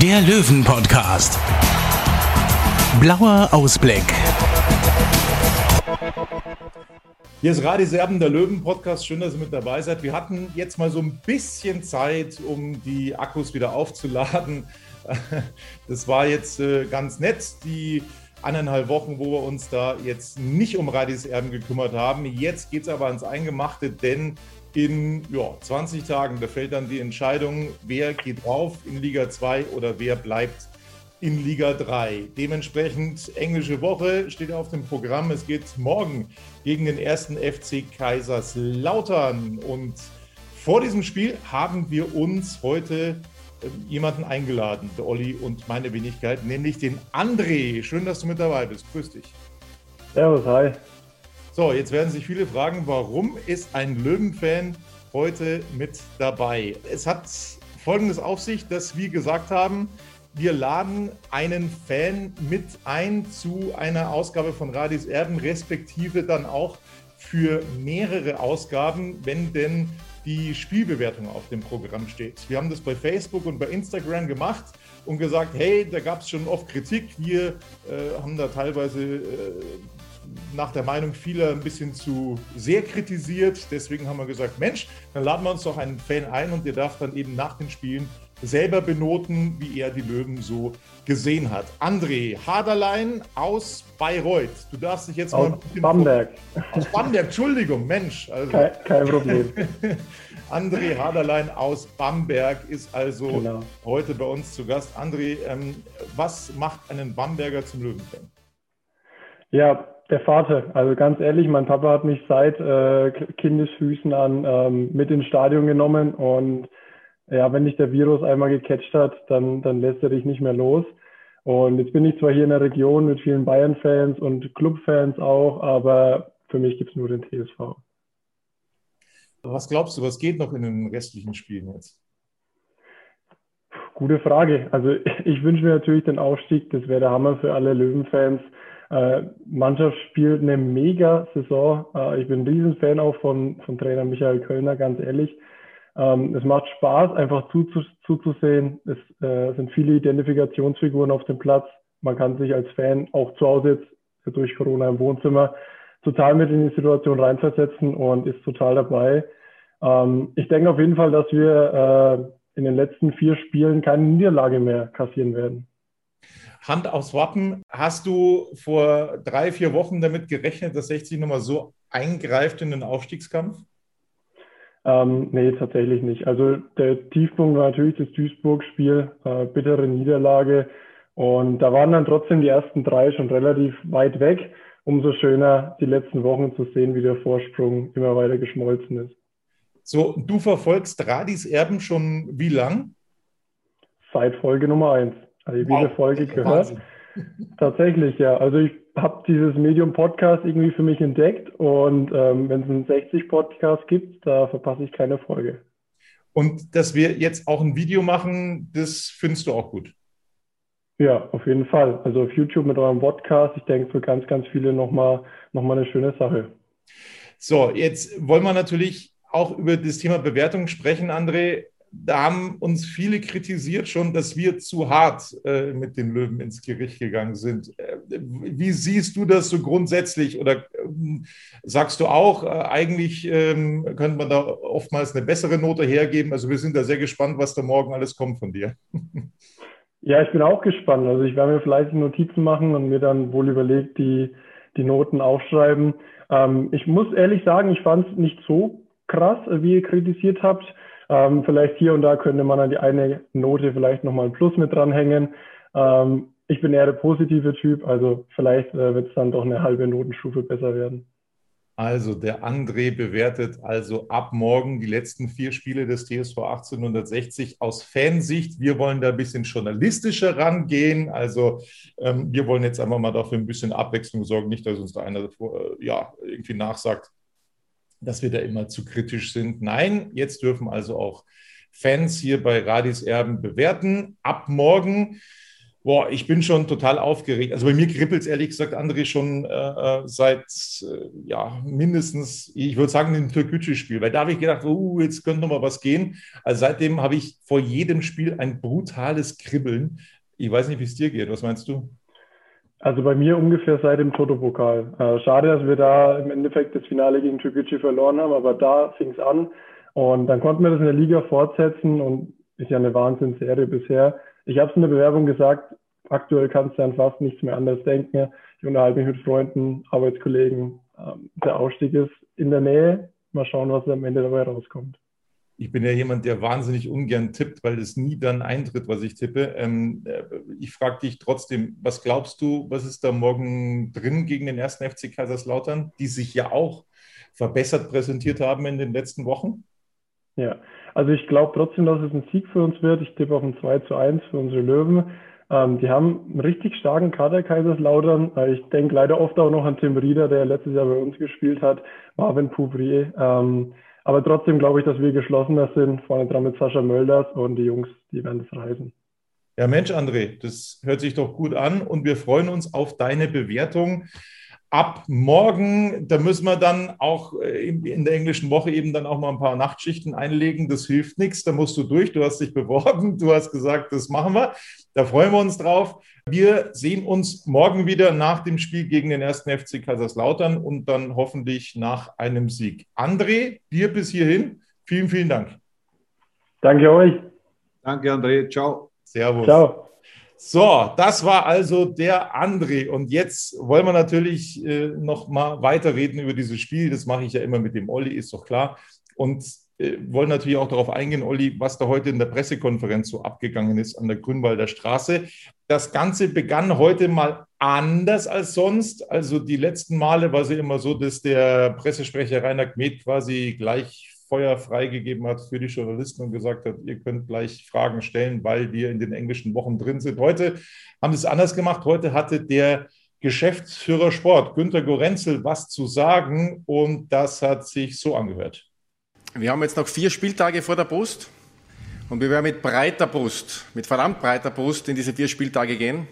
der Löwen-Podcast. Blauer Ausblick. Hier ist Radi Serben, der Löwen-Podcast. Schön, dass ihr mit dabei seid. Wir hatten jetzt mal so ein bisschen Zeit, um die Akkus wieder aufzuladen. Das war jetzt äh, ganz nett, die eineinhalb Wochen, wo wir uns da jetzt nicht um Radis Erben gekümmert haben. Jetzt geht es aber ans Eingemachte, denn in ja, 20 Tagen, da fällt dann die Entscheidung, wer geht drauf in Liga 2 oder wer bleibt in Liga 3. Dementsprechend englische Woche steht auf dem Programm. Es geht morgen gegen den ersten FC Kaiserslautern. Und vor diesem Spiel haben wir uns heute äh, jemanden eingeladen, der Olli und meine Wenigkeit, nämlich den André. Schön, dass du mit dabei bist. Grüß dich. Servus, hi. So, jetzt werden sich viele fragen, warum ist ein Löwen-Fan heute mit dabei? Es hat folgendes auf sich, dass wir gesagt haben, wir laden einen Fan mit ein zu einer Ausgabe von Radis Erben, respektive dann auch für mehrere Ausgaben, wenn denn die Spielbewertung auf dem Programm steht. Wir haben das bei Facebook und bei Instagram gemacht und gesagt, hey, da gab es schon oft Kritik. Wir äh, haben da teilweise äh, nach der Meinung vieler ein bisschen zu sehr kritisiert. Deswegen haben wir gesagt, Mensch, dann laden wir uns doch einen Fan ein und der darf dann eben nach den Spielen selber benoten, wie er die Löwen so gesehen hat. André Haderlein aus Bayreuth. Du darfst dich jetzt aus mal ein bisschen Bamberg. Aus Bamberg, Entschuldigung, Mensch. Also, Kein, kein Problem. André Haderlein aus Bamberg ist also Genau. heute bei uns zu Gast. André, ähm, was macht einen Bamberger zum Löwenfan? Ja, der Vater. Also ganz ehrlich, mein Papa hat mich seit äh, Kindesfüßen an ähm, mit ins Stadion genommen und ja, wenn dich der Virus einmal gecatcht hat, dann, dann lässt er dich nicht mehr los. Und jetzt bin ich zwar hier in der Region mit vielen Bayern-Fans und Club-Fans auch, aber für mich gibt es nur den TSV. Was glaubst du, was geht noch in den restlichen Spielen jetzt? Gute Frage. Also ich wünsche mir natürlich den Aufstieg. Das wäre der Hammer für alle Löwenfans. Äh, Mannschaft spielt eine Mega-Saison. Äh, ich bin ein Riesenfan auch von, von Trainer Michael Kölner, ganz ehrlich. Ähm, es macht Spaß, einfach zuzu zuzusehen. Es äh, sind viele Identifikationsfiguren auf dem Platz. Man kann sich als Fan auch zu Hause jetzt durch Corona im Wohnzimmer total mit in die Situation reinversetzen und ist total dabei. Ähm, ich denke auf jeden Fall, dass wir äh, in den letzten vier Spielen keine Niederlage mehr kassieren werden. Hand aufs Wappen. Hast du vor drei, vier Wochen damit gerechnet, dass 60 nochmal so eingreift in den Aufstiegskampf? Ähm, nee, tatsächlich nicht. Also der Tiefpunkt war natürlich das Duisburg-Spiel, äh, bittere Niederlage. Und da waren dann trotzdem die ersten drei schon relativ weit weg. Umso schöner, die letzten Wochen zu sehen, wie der Vorsprung immer weiter geschmolzen ist. So, du verfolgst Radis Erben schon wie lang? Seit Folge Nummer eins. Also jede Wow, Folge gehört. Tatsächlich, ja. Also ich habe dieses Medium Podcast irgendwie für mich entdeckt und ähm, wenn es einen 60 Podcast gibt, da verpasse ich keine Folge. Und dass wir jetzt auch ein Video machen, das findest du auch gut. Ja, auf jeden Fall. Also auf YouTube mit eurem Podcast, ich denke für ganz, ganz viele nochmal noch mal eine schöne Sache. So, jetzt wollen wir natürlich auch über das Thema Bewertung sprechen, André. Da haben uns viele kritisiert schon, dass wir zu hart äh, mit den Löwen ins Gericht gegangen sind. Äh, wie siehst du das so grundsätzlich? Oder ähm, sagst du auch, äh, eigentlich ähm, könnte man da oftmals eine bessere Note hergeben? Also wir sind da sehr gespannt, was da morgen alles kommt von dir. Ja, ich bin auch gespannt. Also ich werde mir vielleicht Notizen machen und mir dann wohl überlegt, die, die Noten aufschreiben. Ähm, ich muss ehrlich sagen, ich fand es nicht so krass, wie ihr kritisiert habt. Ähm, vielleicht hier und da könnte man an die eine Note vielleicht nochmal ein Plus mit dranhängen. Ähm, ich bin eher der positive Typ, also vielleicht äh, wird es dann doch eine halbe Notenstufe besser werden. Also der André bewertet also ab morgen die letzten vier Spiele des TSV 1860 aus Fansicht. Wir wollen da ein bisschen journalistischer rangehen. Also ähm, wir wollen jetzt einfach mal dafür ein bisschen Abwechslung sorgen, nicht, dass uns da einer äh, ja, irgendwie nachsagt, dass wir da immer zu kritisch sind. Nein, jetzt dürfen also auch Fans hier bei Radis Erben bewerten. Ab morgen Boah, ich bin schon total aufgeregt. Also bei mir kribbelt es ehrlich gesagt, André, schon äh, äh, seit äh, ja, mindestens, ich würde sagen, dem Türkgücü-Spiel. Weil da habe ich gedacht, oh, jetzt könnte noch mal was gehen. Also seitdem habe ich vor jedem Spiel ein brutales Kribbeln. Ich weiß nicht, wie es dir geht. Was meinst du? Also bei mir ungefähr seit dem Toto-Pokal. Äh, schade, dass wir da im Endeffekt das Finale gegen Türkgücü verloren haben, aber da fing es an. Und dann konnten wir das in der Liga fortsetzen und ist ja eine Wahnsinnsserie bisher. Ich habe es in der Bewerbung gesagt, aktuell kannst du an fast nichts mehr anderes denken. Ich unterhalte mich mit Freunden, Arbeitskollegen. Ähm, der Ausstieg ist in der Nähe. Mal schauen, was am Ende dabei rauskommt. Ich bin ja jemand, der wahnsinnig ungern tippt, weil es nie dann eintritt, was ich tippe. Ähm, äh, ich frage dich trotzdem, was glaubst du, was ist da morgen drin gegen den ersten FC Kaiserslautern, die sich ja auch verbessert präsentiert haben in den letzten Wochen? Ja, also ich glaube trotzdem, dass es ein Sieg für uns wird. Ich tippe auf ein 2 zu 1 für unsere Löwen. Ähm, die haben einen richtig starken Kader, Kaiserslautern. Äh, ich denke leider oft auch noch an Tim Rieder, der letztes Jahr bei uns gespielt hat, Marvin Pouvrier. Ähm, aber trotzdem glaube ich, dass wir geschlossener sind, vorne dran mit Sascha Mölders und die Jungs, die werden das reisen. Ja, Mensch, André, das hört sich doch gut an und wir freuen uns auf deine Bewertung ab morgen, da müssen wir dann auch äh, in der englischen Woche eben dann auch mal ein paar Nachtschichten einlegen. Das hilft nichts, da musst du durch. Du hast dich beworben, du hast gesagt, das machen wir. Da freuen wir uns drauf. Wir sehen uns morgen wieder nach dem Spiel gegen den ersten FC Kaiserslautern und dann hoffentlich nach einem Sieg. André, dir bis hierhin. Vielen, vielen Dank. Danke euch. Danke, André. Ciao. Servus. Ciao. So, das war also der André. Und jetzt wollen wir natürlich äh, noch mal weiterreden über dieses Spiel. Das mache ich ja immer mit dem Olli, ist doch klar. Und äh, wollen natürlich auch darauf eingehen, Olli, was da heute in der Pressekonferenz so abgegangen ist an der Grünwalder Straße. Das Ganze begann heute mal anders als sonst. Also die letzten Male war es ja immer so, dass der Pressesprecher Rainer Kmet quasi gleich Feuer freigegeben hat für die Journalisten und gesagt hat, ihr könnt gleich Fragen stellen, weil wir in den englischen Wochen drin sind. Heute haben sie es anders gemacht. Heute hatte der Geschäftsführer Sport, Günter Gorenzel, was zu sagen und das hat sich so angehört. Wir haben jetzt noch vier Spieltage vor der Brust und wir werden mit breiter Brust, mit verdammt breiter Brust in diese vier Spieltage gehen.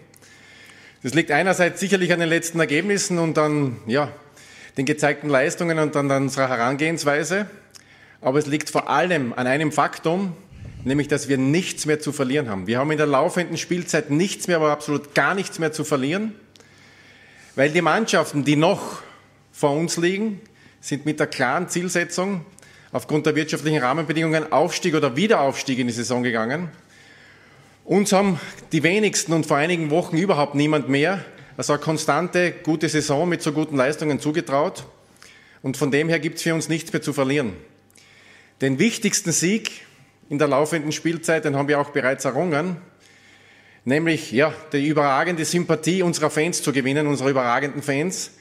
Das liegt einerseits sicherlich an den letzten Ergebnissen und an ja, den gezeigten Leistungen und an unserer Herangehensweise aber es liegt vor allem an einem Faktum, nämlich dass wir nichts mehr zu verlieren haben. Wir haben in der laufenden Spielzeit nichts mehr, aber absolut gar nichts mehr zu verlieren, weil die Mannschaften, die noch vor uns liegen, sind mit der klaren Zielsetzung aufgrund der wirtschaftlichen Rahmenbedingungen Aufstieg oder Wiederaufstieg in die Saison gegangen. Uns haben die wenigsten und vor einigen Wochen überhaupt niemand mehr also eine konstante, gute Saison mit so guten Leistungen zugetraut. Und von dem her gibt es für uns nichts mehr zu verlieren. Den wichtigsten Sieg in der laufenden Spielzeit, den haben wir auch bereits errungen, nämlich ja, die überragende Sympathie unserer Fans zu gewinnen, unserer überragenden Fans.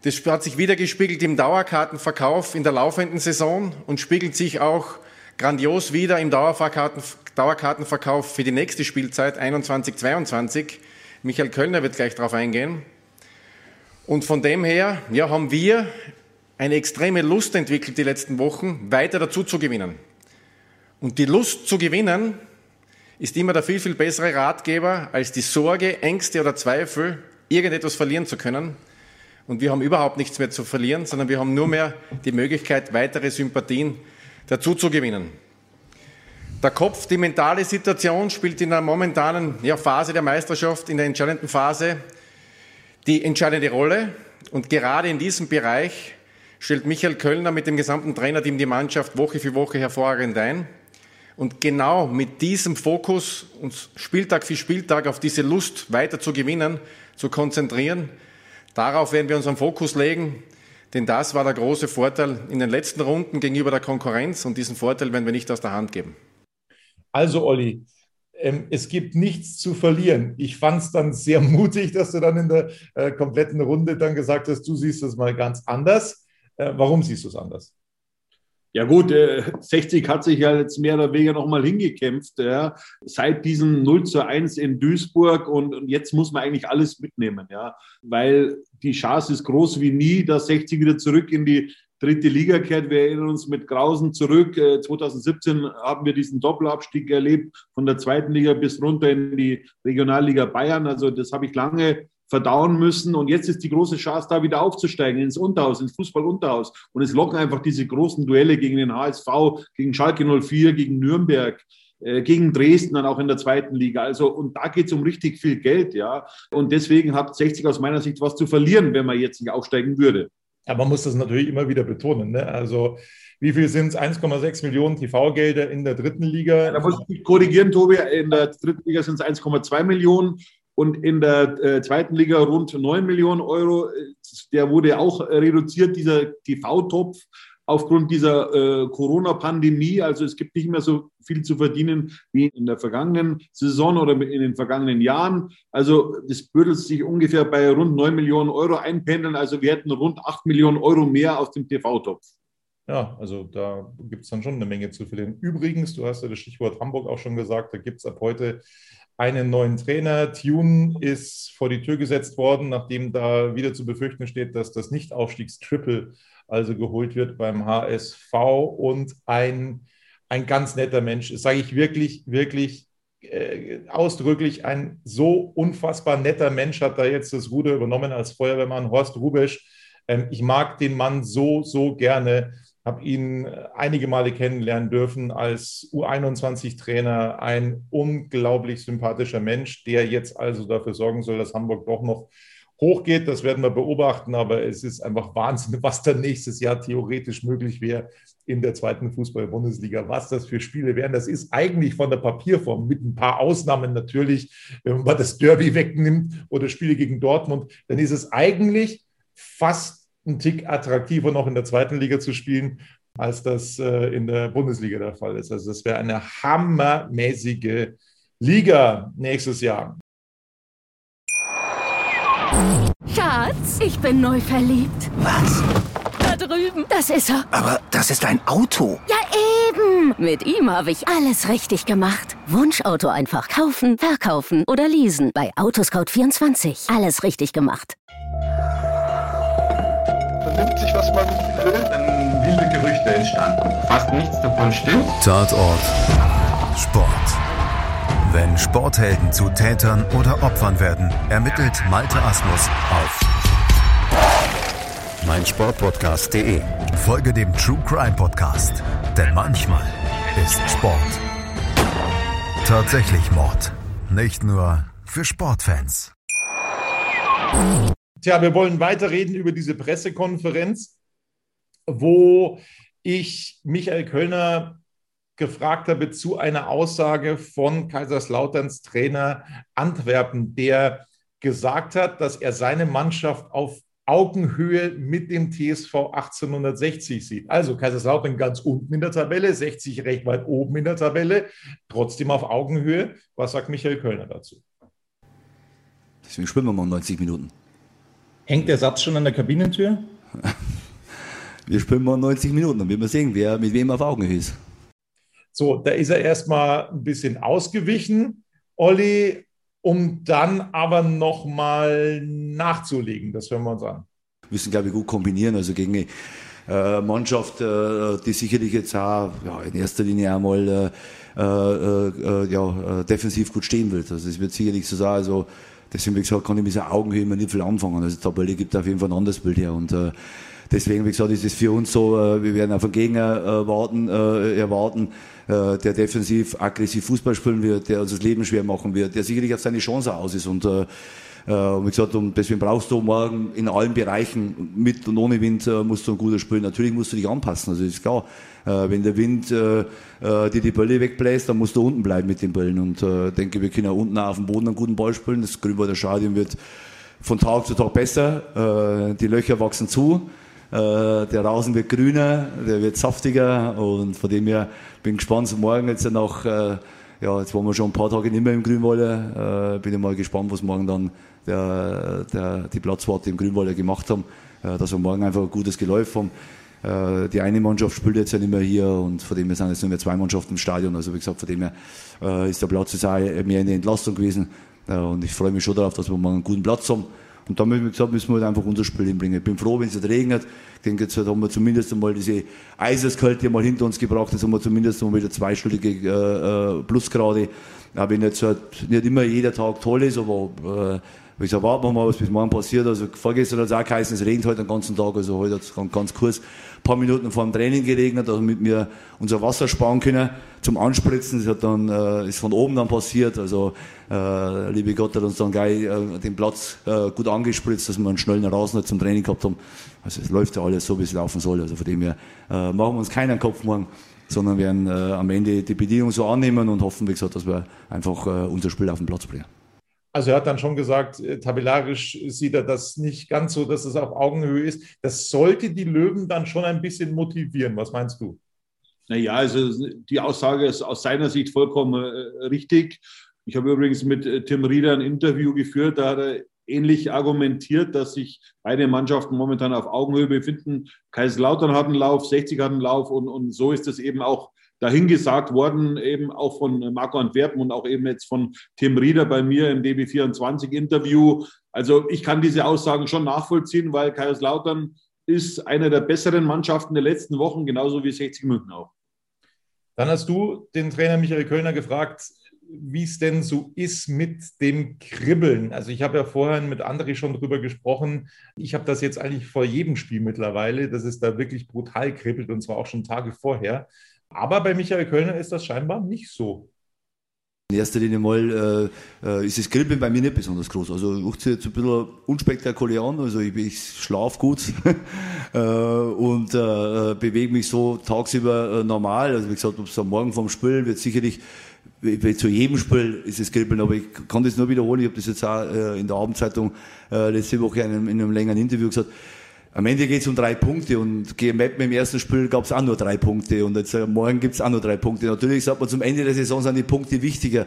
Das hat sich wiedergespiegelt im Dauerkartenverkauf in der laufenden Saison und spiegelt sich auch grandios wieder im Dauerkarten, Dauerkartenverkauf für die nächste Spielzeit 21-22. Michael Kölner wird gleich darauf eingehen. Und von dem her ja, haben wir eine extreme Lust entwickelt die letzten Wochen, weiter dazu zu gewinnen. Und die Lust zu gewinnen ist immer der viel, viel bessere Ratgeber als die Sorge, Ängste oder Zweifel, irgendetwas verlieren zu können. Und wir haben überhaupt nichts mehr zu verlieren, sondern wir haben nur mehr die Möglichkeit, weitere Sympathien dazu zu gewinnen. Der Kopf, die mentale Situation spielt in der momentanen ja, Phase der Meisterschaft, in der entscheidenden Phase, die entscheidende Rolle. Und gerade in diesem Bereich stellt Michael Kölner mit dem gesamten Trainerteam die Mannschaft Woche für Woche hervorragend ein. Und genau mit diesem Fokus, uns Spieltag für Spieltag auf diese Lust weiter zu gewinnen, zu konzentrieren, darauf werden wir unseren Fokus legen. Denn das war der große Vorteil in den letzten Runden gegenüber der Konkurrenz und diesen Vorteil werden wir nicht aus der Hand geben. Also, Olli, ähm, es gibt nichts zu verlieren. Ich fand es dann sehr mutig, dass du dann in der äh, kompletten Runde dann gesagt hast, du siehst das mal ganz anders. Äh, warum siehst du es anders? Ja gut, äh, 60 hat sich ja jetzt mehr oder weniger nochmal hingekämpft, ja, seit diesem 0 zu 1 in Duisburg und, und, jetzt muss man eigentlich alles mitnehmen, ja, weil die Chance ist groß wie nie, dass 60 wieder zurück in die dritte Liga kehrt. Wir erinnern uns mit Grausen zurück. 2017 äh, haben wir diesen Doppelabstieg erlebt, von der zweiten Liga bis runter in die Regionalliga Bayern. Also das habe ich lange verdauen müssen. Und jetzt ist die große Chance, da wieder aufzusteigen ins Unterhaus, ins Fußball-Unterhaus. Und es locken einfach diese großen Duelle gegen den HSV, gegen Schalke 04, gegen Nürnberg äh, gegen Dresden dann auch in der zweiten Liga. Also, und da geht es um richtig viel Geld, ja. Und deswegen hat 60 aus meiner Sicht was zu verlieren, wenn man jetzt nicht aufsteigen würde. Aber man muss das natürlich immer wieder betonen. Ne? Also, wie viel sind es? 1,6 Millionen TV-Gelder in der dritten Liga. Ja, da muss ich korrigieren, Tobi. In der dritten Liga sind es 1,2 Millionen und in der äh, zweiten Liga rund 9 Millionen Euro. Der wurde auch reduziert, dieser TV-Topf, aufgrund dieser äh, Corona-Pandemie. Also es gibt nicht mehr so viel zu verdienen wie in der vergangenen Saison oder in den vergangenen Jahren. Also das bürdelt sich ungefähr bei rund 9 Millionen Euro einpendeln. Also wir hätten rund 8 Millionen Euro mehr aus dem TV-Topf. Ja, also da gibt es dann schon eine Menge zu verlieren. Übrigens, du hast ja das Stichwort Hamburg auch schon gesagt, da gibt es ab heute einen neuen Trainer. Tune ist vor die Tür gesetzt worden, nachdem da wieder zu befürchten steht, dass das Nicht-Aufstiegstriple also geholt wird beim HSV und ein, ein ganz netter Mensch. Das sage ich wirklich, wirklich äh, ausdrücklich. Ein so unfassbar netter Mensch hat da jetzt das Ruder übernommen als Feuerwehrmann Horst Rubesch. Ähm, ich mag den Mann so, so gerne habe ihn einige Male kennenlernen dürfen als U21-Trainer, ein unglaublich sympathischer Mensch, der jetzt also dafür sorgen soll, dass Hamburg doch noch hochgeht. Das werden wir beobachten, aber es ist einfach Wahnsinn, was dann nächstes Jahr theoretisch möglich wäre in der zweiten Fußball-Bundesliga, was das für Spiele wären. Das ist eigentlich von der Papierform mit ein paar Ausnahmen natürlich, wenn man das Derby wegnimmt oder Spiele gegen Dortmund, dann ist es eigentlich fast ein Tick attraktiver noch in der zweiten Liga zu spielen, als das äh, in der Bundesliga der Fall ist. Also das wäre eine hammermäßige Liga nächstes Jahr. Schatz, ich bin neu verliebt. Was? Da drüben. Das ist er. Aber das ist ein Auto. Ja, eben. Mit ihm habe ich alles richtig gemacht. Wunschauto einfach kaufen, verkaufen oder leasen. Bei Autoscout24. Alles richtig gemacht will. Dann wilde Gerüchte entstanden. Fast nichts davon stimmt. Tatort. Sport. Wenn Sporthelden zu Tätern oder Opfern werden, ermittelt Malte Asmus auf meinsportpodcast.de. Folge dem True Crime Podcast, denn manchmal ist Sport tatsächlich Mord. Nicht nur für Sportfans. Tja, wir wollen weiterreden über diese Pressekonferenz, wo ich Michael Kölner gefragt habe zu einer Aussage von Kaiserslauterns Trainer Antwerpen, der gesagt hat, dass er seine Mannschaft auf Augenhöhe mit dem TSV 1860 sieht. Also Kaiserslautern ganz unten in der Tabelle, 60 recht weit oben in der Tabelle, trotzdem auf Augenhöhe. Was sagt Michael Kölner dazu? Deswegen spielen wir mal 90 Minuten. Hängt der Satz schon an der Kabinentür? Wir spielen mal 90 Minuten, dann werden wir sehen, wer mit wem auf Augenhöhe ist. So, da ist er erstmal ein bisschen ausgewichen, Olli, um dann aber nochmal nachzulegen. Das hören wir uns an. Wir müssen, glaube ich, gut kombinieren. Also gegen eine äh, Mannschaft, äh, die sicherlich jetzt auch ja, in erster Linie einmal äh, äh, äh, ja, defensiv gut stehen will. Also es wird sicherlich so sein. Also deswegen, wie gesagt, kann ich mit dieser Augenhöhe immer nicht viel anfangen. Also die Tabelle gibt auf jeden Fall ein anderes Bild her. Und äh, deswegen, wie gesagt, ist es für uns so, äh, wir werden auf einen Gegner äh, warten, äh, erwarten, äh, der defensiv, aggressiv Fußball spielen wird, der uns das Leben schwer machen wird, der sicherlich auf seine Chance aus ist. Und äh, und wie gesagt, und deswegen brauchst du morgen in allen Bereichen, mit und ohne Wind, musst du ein guter spielen. Natürlich musst du dich anpassen, also ist klar. Wenn der Wind äh, dir die Bälle wegbläst, dann musst du unten bleiben mit den Bällen. Und äh, denke, wir können auch unten auf dem Boden einen guten Ball spielen. Das Grünwalder Stadion wird von Tag zu Tag besser. Äh, die Löcher wachsen zu. Äh, der Rasen wird grüner, der wird saftiger und von dem her bin gespannt, morgen jetzt nach, äh, ja, jetzt waren wir schon ein paar Tage nicht mehr im Grünwalder, äh, bin ich mal gespannt, was morgen dann der, der, die Platzwarte im Grünwalder gemacht haben. dass wir morgen einfach ein gutes Geläuf haben. Die eine Mannschaft spielt jetzt ja nicht mehr hier und von dem her sind jetzt nur mehr zwei Mannschaften im Stadion. Also wie gesagt, von dem her ist der Platz jetzt auch mehr eine Entlastung gewesen. Und ich freue mich schon darauf, dass wir morgen einen guten Platz haben. Und da müssen wir, gesagt, müssen wir halt einfach unser Spiel hinbringen. Ich bin froh, wenn es nicht regnet. Ich denke, jetzt haben wir zumindest einmal diese Eiseskälte mal hinter uns gebracht. Jetzt haben wir zumindest mal wieder zweistellige äh, Plusgrade. Auch wenn jetzt halt nicht immer jeder Tag toll ist, aber äh, wie gesagt, warten wir mal, was bis morgen passiert. Also vorgestern hat es auch geheißen, es regnet heute den ganzen Tag. Also heute hat es ganz kurz ein paar Minuten vor dem Training geregnet, damit wir unser Wasser sparen können zum Anspritzen. Das hat dann, äh, ist von oben dann passiert. Also äh, liebe Gott hat uns dann gleich äh, den Platz äh, gut angespritzt, dass wir einen schnellen Rasen zum Training gehabt haben. Also es läuft ja alles so, wie es laufen soll. Also von dem her äh, machen wir uns keinen Kopf morgen sondern werden äh, am Ende die Bedingungen so annehmen und hoffen, wie gesagt, dass wir einfach äh, unser Spiel auf den Platz bringen. Also er hat dann schon gesagt, äh, tabellarisch sieht er das nicht ganz so, dass es auf Augenhöhe ist. Das sollte die Löwen dann schon ein bisschen motivieren. Was meinst du? Naja, also die Aussage ist aus seiner Sicht vollkommen äh, richtig. Ich habe übrigens mit äh, Tim Rieder ein Interview geführt, da hat er ähnlich argumentiert, dass sich beide Mannschaften momentan auf Augenhöhe befinden. Kaiserslautern hat einen Lauf, 60 hat einen Lauf und, und so ist es eben auch dahingesagt worden, eben auch von Marco Antwerpen und auch eben jetzt von Tim Rieder bei mir im DB24-Interview. Also ich kann diese Aussagen schon nachvollziehen, weil Kaiserslautern ist eine der besseren Mannschaften der letzten Wochen, genauso wie 60 München auch. Dann hast du den Trainer Michael Kölner gefragt, wie es denn so ist mit dem Kribbeln. Also ich habe ja vorhin mit André schon drüber gesprochen. Ich habe das jetzt eigentlich vor jedem Spiel mittlerweile, dass es da wirklich brutal kribbelt und zwar auch schon Tage vorher. Aber bei Michael Kölner ist das scheinbar nicht so. In erster Linie mal äh, äh ist das Kribbeln bei mir nicht besonders groß. Also ich jetzt ein bisschen unspektakulär an. Also ich, ich schlafe gut äh, und äh, bewege mich so tagsüber äh, normal. Also wie gesagt, ob es am Morgen vom Spiel wird sicherlich zu jedem Spiel ist es Kribbeln, aber ich kann das nur wiederholen. Ich habe das jetzt auch äh, in der Abendzeitung letzte Woche in einem, in einem längeren Interview gesagt am Ende geht es um drei Punkte und GMF im ersten Spiel gab es auch nur drei Punkte und jetzt äh, morgen gibt es auch nur drei Punkte. Natürlich sagt man zum Ende der Saison sind die Punkte wichtiger,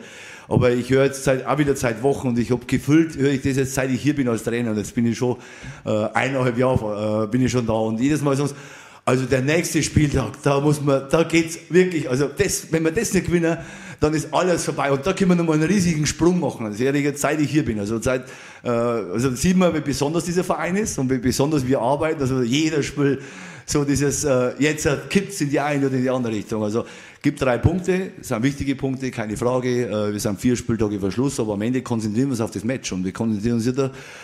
aber ich höre jetzt seit, auch wieder seit Wochen und ich habe gefühlt, höre ich das jetzt seit ich hier bin als Trainer und jetzt bin ich schon äh, eineinhalb Jahre äh, bin ich schon da und jedes Mal sonst also der nächste Spieltag, da muss man, da geht's wirklich, also das, wenn wir das nicht gewinnen, dann ist alles vorbei. Und da können wir nochmal einen riesigen Sprung machen. Also jetzt, seit ich hier bin. Also seit, also sieht man, wie besonders dieser Verein ist und wie besonders wir arbeiten. Also jeder Spiel so dieses, äh, jetzt kippt es in die eine oder in die andere Richtung. Also gibt drei Punkte, sind wichtige Punkte, keine Frage. Äh, wir sind vier Spieltage vor Schluss, aber am Ende konzentrieren wir uns auf das Match und wir konzentrieren uns nicht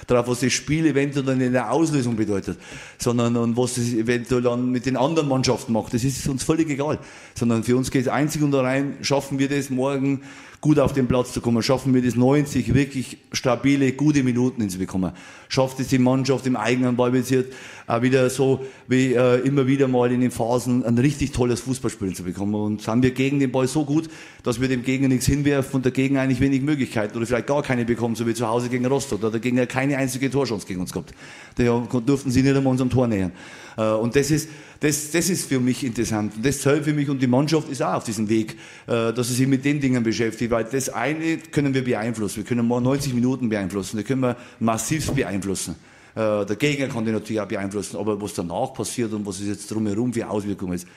darauf, was das Spiel eventuell dann in der Auslösung bedeutet, sondern und was es eventuell dann mit den anderen Mannschaften macht. Das ist uns völlig egal. Sondern für uns geht es einzig und allein, schaffen wir das morgen gut auf den Platz zu kommen, schaffen wir das 90 wirklich stabile, gute Minuten hinzubekommen. Schafft es die Mannschaft im eigenen Ballbesitz auch wieder so wie äh, immer wieder mal in den Phasen ein richtig tolles Fußballspielen zu bekommen. Und haben wir gegen den Ball so gut, dass wir dem Gegner nichts hinwerfen und der Gegner eigentlich wenig Möglichkeiten oder vielleicht gar keine bekommen, so wie zu Hause gegen Rostock. Da hat der Gegner keine einzige Torchance gegen uns gehabt. Da durften sie nicht einmal unserem Tor nähern. Äh, und das ist, das, das ist für mich interessant. Und das zählt für mich und die Mannschaft ist auch auf diesem Weg, äh, dass sie sich mit den Dingen beschäftigt, weil das eine können wir beeinflussen. Wir können mal 90 Minuten beeinflussen, das können wir massiv beeinflussen. Äh, der Gegner kann die natürlich auch beeinflussen, aber was danach passiert und was ist jetzt drumherum für Auswirkungen ist,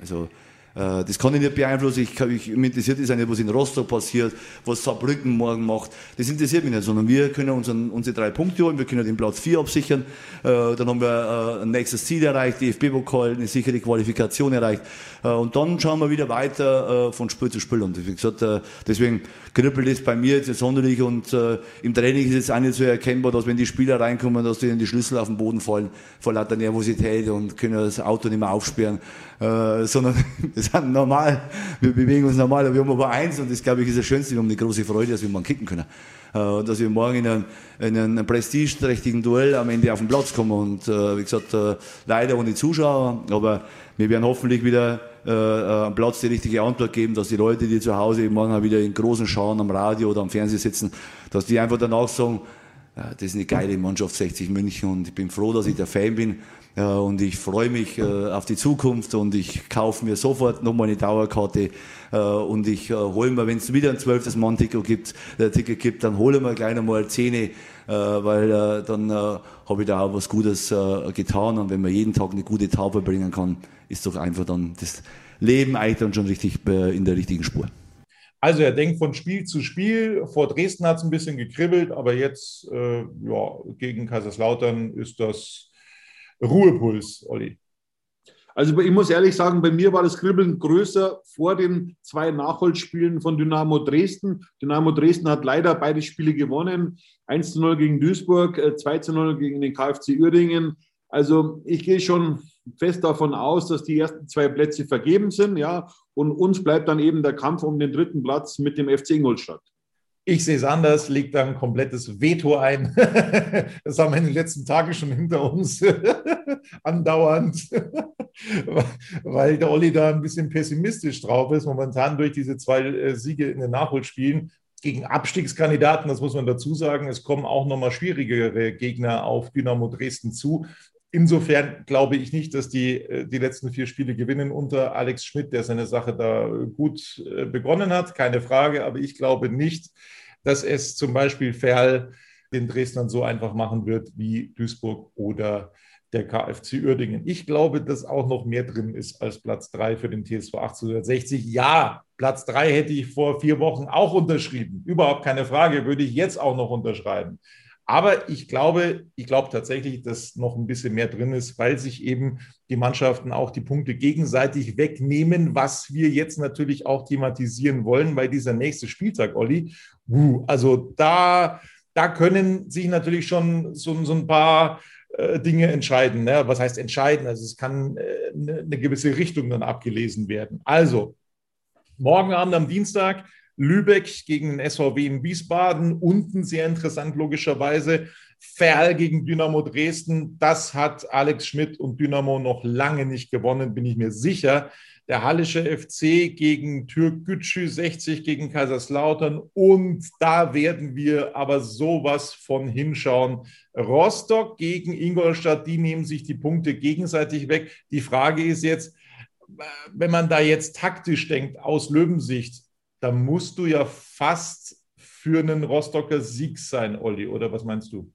also äh, das kann ich nicht beeinflussen. Ich, ich, mich interessiert es nicht, was in Rostock passiert, was Saarbrücken morgen macht. Das interessiert mich nicht, sondern wir können unseren, unsere drei Punkte holen, wir können den Platz vier absichern. Äh, dann haben wir äh, ein nächstes Ziel erreicht, DFB-Pokal, eine sichere Qualifikation erreicht. und dann schauen wir wieder weiter von Spiel zu Spiel. Und wie gesagt, deswegen kribbelt es bei mir jetzt sonderlich und im Training ist es auch nicht so erkennbar, dass wenn die Spieler reinkommen, dass denen die Schlüssel auf den Boden fallen vor lauter Nervosität und können das Auto nicht mehr aufsperren, sondern wir sind normal, wir bewegen uns normal, aber wir haben aber eins und das glaube ich ist das Schönste, wir haben eine große Freude, dass wir morgen kicken können. Äh, dass wir morgen in einem, in einem prestigeträchtigen Duell am Ende auf den Platz kommen und äh, wie gesagt, äh, leider ohne Zuschauer, aber wir werden hoffentlich wieder äh, am Platz die richtige Antwort geben, dass die Leute, die zu Hause morgen wieder in großen Schauen am Radio oder am Fernsehen sitzen, dass die einfach danach sagen, das ist eine geile Mannschaft 60 München und ich bin froh, dass ich der Fan bin. Und ich freue mich auf die Zukunft und ich kaufe mir sofort nochmal eine Dauerkarte und ich hole mir, wenn es wieder ein zwölftes Mann-Ticket gibt, Ticket gibt, dann hole mir gleich nochmal Zähne, weil dann habe ich da auch was Gutes getan und wenn man jeden Tag eine gute Taufe bringen kann, ist doch einfach dann das Leben eigentlich dann schon richtig in der richtigen Spur. Also er denkt von Spiel zu Spiel. Vor Dresden hat es ein bisschen gekribbelt, aber jetzt äh, ja, gegen Kaiserslautern ist das Ruhepuls, Olli. Also ich muss ehrlich sagen, bei mir war das Kribbeln größer vor den zwei Nachholspielen von Dynamo Dresden. Dynamo Dresden hat leider beide Spiele gewonnen. 1 zu 0 gegen Duisburg, 2 äh, zu 0 gegen den KfC Uerdingen. Also ich gehe schon fest davon aus, dass die ersten zwei Plätze vergeben sind, ja, und uns bleibt dann eben der Kampf um den dritten Platz mit dem FC Ingolstadt. Ich sehe es anders, legt da ein komplettes Veto ein. Das haben wir in den letzten Tagen schon hinter uns andauernd, weil der Olli da ein bisschen pessimistisch drauf ist. Momentan durch diese zwei äh, Siege in den Nachholspielen gegen Abstiegskandidaten, das muss man dazu sagen. Es kommen auch nochmal schwierigere Gegner auf Dynamo Dresden zu. Insofern glaube ich nicht, dass die äh, die letzten vier Spiele gewinnen unter Alex Schmidt, der seine Sache da gut äh, begonnen hat, keine Frage. Aber ich glaube nicht, dass es zum Beispiel Ferl den Dresdnern so einfach machen wird wie Duisburg oder der KfC Uerdingen. Ich glaube, dass auch noch mehr drin ist als Platz drei für den TSV 1860. Ja, Platz drei hätte ich vor vier Wochen auch unterschrieben. Überhaupt keine Frage, würde ich jetzt auch noch unterschreiben. Aber ich glaube, ich glaube tatsächlich, dass noch ein bisschen mehr drin ist, weil sich eben die Mannschaften auch die Punkte gegenseitig wegnehmen, was wir jetzt natürlich auch thematisieren wollen, weil dieser nächste Spieltag, Olli, uh, also da, da können sich natürlich schon so, so ein paar äh, Dinge entscheiden. Ne? Was heißt entscheiden? Also es kann äh, eine, eine gewisse Richtung dann abgelesen werden. Also, morgen Abend am Dienstag Lübeck gegen den SVW in Wiesbaden, unten sehr interessant logischerweise. Ferl gegen Dynamo Dresden, das hat Alex Schmidt und Dynamo noch lange nicht gewonnen, bin ich mir sicher. Der Hallische FC gegen Türk Gütschü, 60 gegen Kaiserslautern und da werden wir aber sowas von hinschauen. Rostock gegen Ingolstadt, die nehmen sich die Punkte gegenseitig weg. Die Frage ist jetzt, wenn man da jetzt taktisch denkt, aus Löwensicht, da musst du ja fast für einen Rostocker Sieg sein, Olli, oder was meinst du?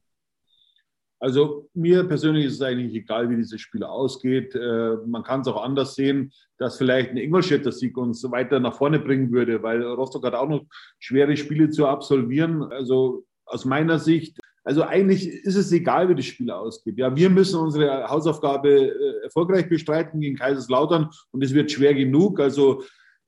Also mir persönlich ist es eigentlich egal, wie dieses Spiel ausgeht. Äh, man kann es auch anders sehen, dass vielleicht ein Ingolstädter Sieg uns weiter nach vorne bringen würde, weil Rostock hat auch noch schwere Spiele zu absolvieren. Also aus meiner Sicht, also eigentlich ist es egal, wie das Spiel ausgeht. Ja, wir müssen unsere Hausaufgabe äh, erfolgreich bestreiten gegen Kaiserslautern und es wird schwer genug. Also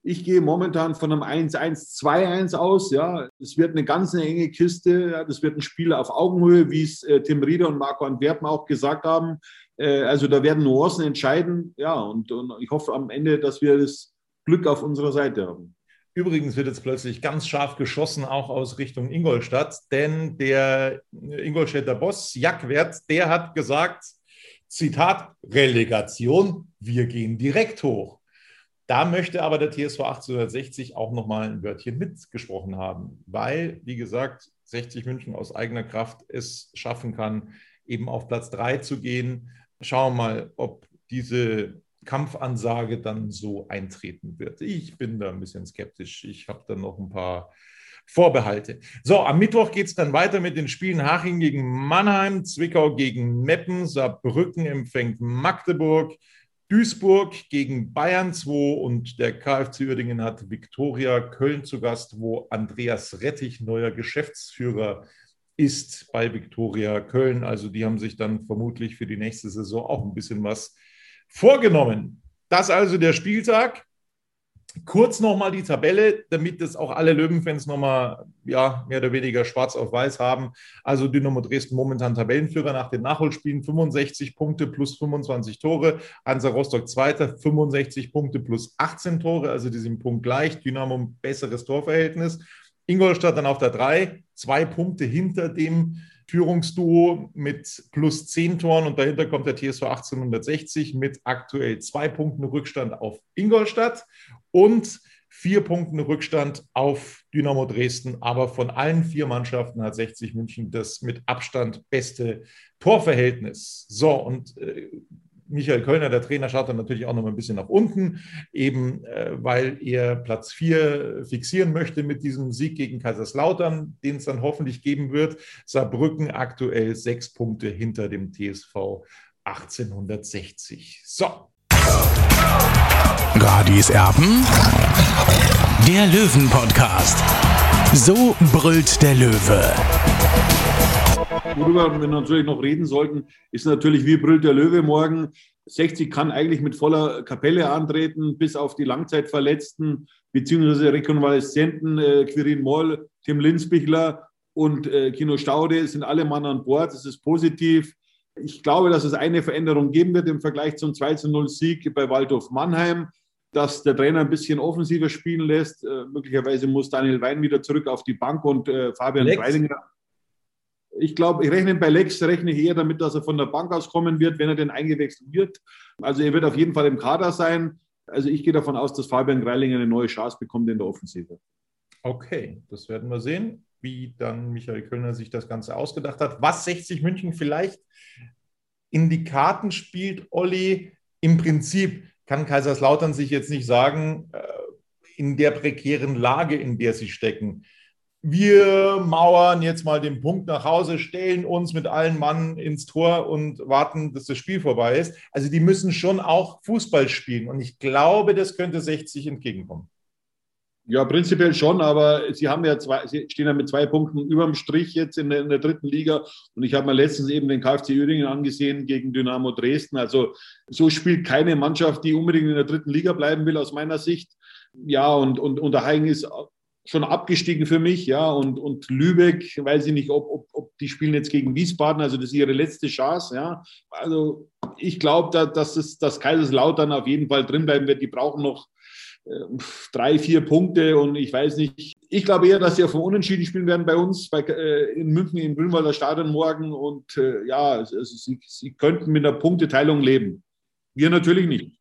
ich gehe momentan von einem 1-1, 2-1 aus. Ja, es wird eine ganz eine enge Kiste. Ja, das wird ein Spiel auf Augenhöhe, wie es äh, Tim Rieder und Marco Antwerpen auch gesagt haben. Äh, also da werden Nuancen entscheiden. Ja, und, und ich hoffe am Ende, dass wir das Glück auf unserer Seite haben. Übrigens wird jetzt plötzlich ganz scharf geschossen, auch aus Richtung Ingolstadt, denn der Ingolstädter Boss Jackwert, der hat gesagt, Zitat, Relegation, wir gehen direkt hoch. Da möchte aber der TSV 1860 auch nochmal ein Wörtchen mitgesprochen haben, weil, wie gesagt, 60 München aus eigener Kraft es schaffen kann, eben auf Platz 3 zu gehen. Schauen wir mal, ob diese Kampfansage dann so eintreten wird. Ich bin da ein bisschen skeptisch. Ich habe da noch ein paar Vorbehalte. So, am Mittwoch geht es dann weiter mit den Spielen Haching gegen Mannheim, Zwickau gegen Meppen, Saarbrücken empfängt Magdeburg, Duisburg gegen Bayern 2 und der KfC Uerdingen hat Viktoria Köln zu Gast, wo Andreas Rettich neuer Geschäftsführer ist bei Viktoria Köln. Also die haben sich dann vermutlich für die nächste Saison auch ein bisschen was vorgenommen. Das also der Spieltag. Kurz nochmal die Tabelle, damit das auch alle Löwenfans nochmal ja, mehr oder weniger schwarz auf weiß haben. Also Dynamo Dresden momentan Tabellenführer nach den Nachholspielen, 65 Punkte plus 25 Tore. Hansa Rostock Zweiter, 65 Punkte plus 18 Tore, also die sind Punkt gleich. Dynamo besseres Torverhältnis. Ingolstadt dann auf der 3, zwei Punkte hinter dem Führungsduo mit plus 10 Toren und dahinter kommt der TSV 1860 mit aktuell zwei Punkten Rückstand auf Ingolstadt und vier Punkten Rückstand auf Dynamo Dresden. Aber von allen vier Mannschaften hat 60 München das mit Abstand beste Torverhältnis. So, und äh, Michael Kölner, der Trainer, schaut dann natürlich auch noch mal ein bisschen nach unten, eben äh, weil er Platz 4 fixieren möchte mit diesem Sieg gegen Kaiserslautern, den es dann hoffentlich geben wird. Saarbrücken aktuell sechs Punkte hinter dem TSV 1860. So. Radis Erben. Der Löwen-Podcast. So brüllt der Löwe. Worüber wir natürlich noch reden sollten, ist natürlich, wie brüllt der Löwe morgen. 60 kann eigentlich mit voller Kapelle antreten, bis auf die Langzeitverletzten bzw. Rekonvaleszenten, äh, Quirin Moll, Tim Linsbichler und äh, Kino Staude sind alle Mann an Bord. Das ist positiv. Ich glaube, dass es eine Veränderung geben wird im Vergleich zum 2-0-Sieg bei Waldhof Mannheim, dass der Trainer ein bisschen offensiver spielen lässt. Äh, möglicherweise muss Daniel Wein wieder zurück auf die Bank und äh, Fabian Freilinger. Ich glaube, ich rechne bei Lex, rechne ich eher damit, dass er von der Bank aus kommen wird, wenn er denn eingewechselt wird. Also er wird auf jeden Fall im Kader sein. Also ich gehe davon aus, dass Fabian Greilinger eine neue Chance bekommt in der Offensive. Okay, das werden wir sehen, wie dann Michael Kölner sich das Ganze ausgedacht hat. Was 60 München vielleicht in die Karten spielt, Olli, im Prinzip kann Kaiserslautern sich jetzt nicht sagen, äh, in der prekären Lage, in der sie stecken. Wir mauern jetzt mal den Punkt nach Hause, stellen uns mit allen Mann ins Tor und warten, dass das Spiel vorbei ist. Also die müssen schon auch Fußball spielen. Und ich glaube, das könnte 60 entgegenkommen. Ja, prinzipiell schon, aber sie haben ja zwei, sie stehen ja mit zwei Punkten überm Strich jetzt in der, in der dritten Liga. Und ich habe mir letztens eben den KfC Uerdingen angesehen gegen Dynamo Dresden. Also so spielt keine Mannschaft, die unbedingt in der dritten Liga bleiben will, aus meiner Sicht. Ja, und, und, und Hagen ist schon abgestiegen für mich, ja, und, und Lübeck, weiß ich nicht, ob, ob, ob die spielen jetzt gegen Wiesbaden, also das ist ihre letzte Chance, ja. Also ich glaube, da, dass, es, dass Kaiserslautern auf jeden Fall drin bleiben wird. Die brauchen noch äh, drei, vier Punkte und ich weiß nicht. Ich glaube eher, dass sie auf dem Unentschieden spielen werden bei uns bei, äh, in München im Grünwalder Stadion morgen und äh, ja, also sie, sie könnten mit einer Punkteteilung leben. Wir natürlich nicht.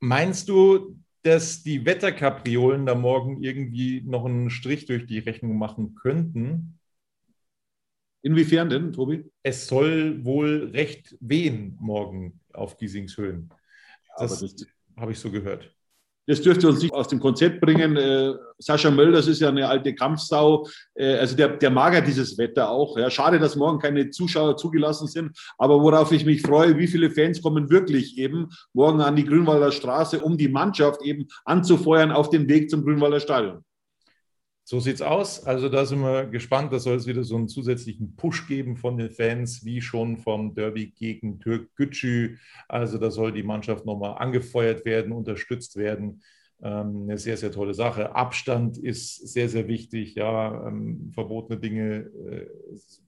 Meinst du, dass die Wetterkapriolen da morgen irgendwie noch einen Strich durch die Rechnung machen könnten? Inwiefern denn, Tobi? Es soll wohl recht wehen morgen auf Giesingshöhen. Das, das habe ich so gehört. Das dürfte uns nicht aus dem Konzept bringen. Äh, Sascha Möll, das ist ja eine alte Kampfsau. Äh, also der, der mag ja dieses Wetter auch. Ja, schade, dass morgen keine Zuschauer zugelassen sind. Aber worauf ich mich freue, wie viele Fans kommen wirklich eben morgen an die Grünwalder Straße, um die Mannschaft eben anzufeuern auf dem Weg zum Grünwalder Stadion. So sieht's aus. Also da sind wir gespannt. Da soll es wieder so einen zusätzlichen Push geben von den Fans, wie schon vom Derby gegen Türk Gücü. Also da soll die Mannschaft nochmal angefeuert werden, unterstützt werden. Ähm, eine sehr, sehr tolle Sache. Abstand ist sehr, sehr wichtig. Ja, ähm, verbotene Dinge äh,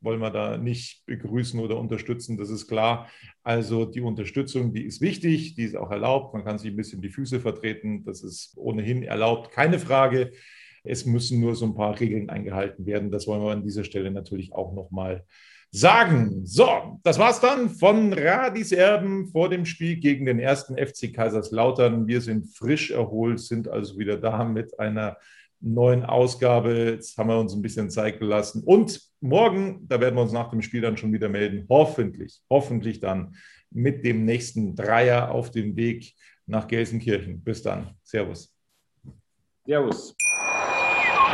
wollen wir da nicht begrüßen oder unterstützen. Das ist klar. Also die Unterstützung, die ist wichtig, die ist auch erlaubt. Man kann sich ein bisschen die Füße vertreten. Das ist ohnehin erlaubt, keine Frage. Es müssen nur so ein paar Regeln eingehalten werden. Das wollen wir an dieser Stelle natürlich auch nochmal sagen. So, das war's dann von Radis Erben vor dem Spiel gegen den ersten FC Kaiserslautern. Wir sind frisch erholt, sind also wieder da mit einer neuen Ausgabe. Jetzt haben wir uns ein bisschen Zeit gelassen. Und morgen, da werden wir uns nach dem Spiel dann schon wieder melden. Hoffentlich, hoffentlich dann mit dem nächsten Dreier auf dem Weg nach Gelsenkirchen. Bis dann. Servus. Servus.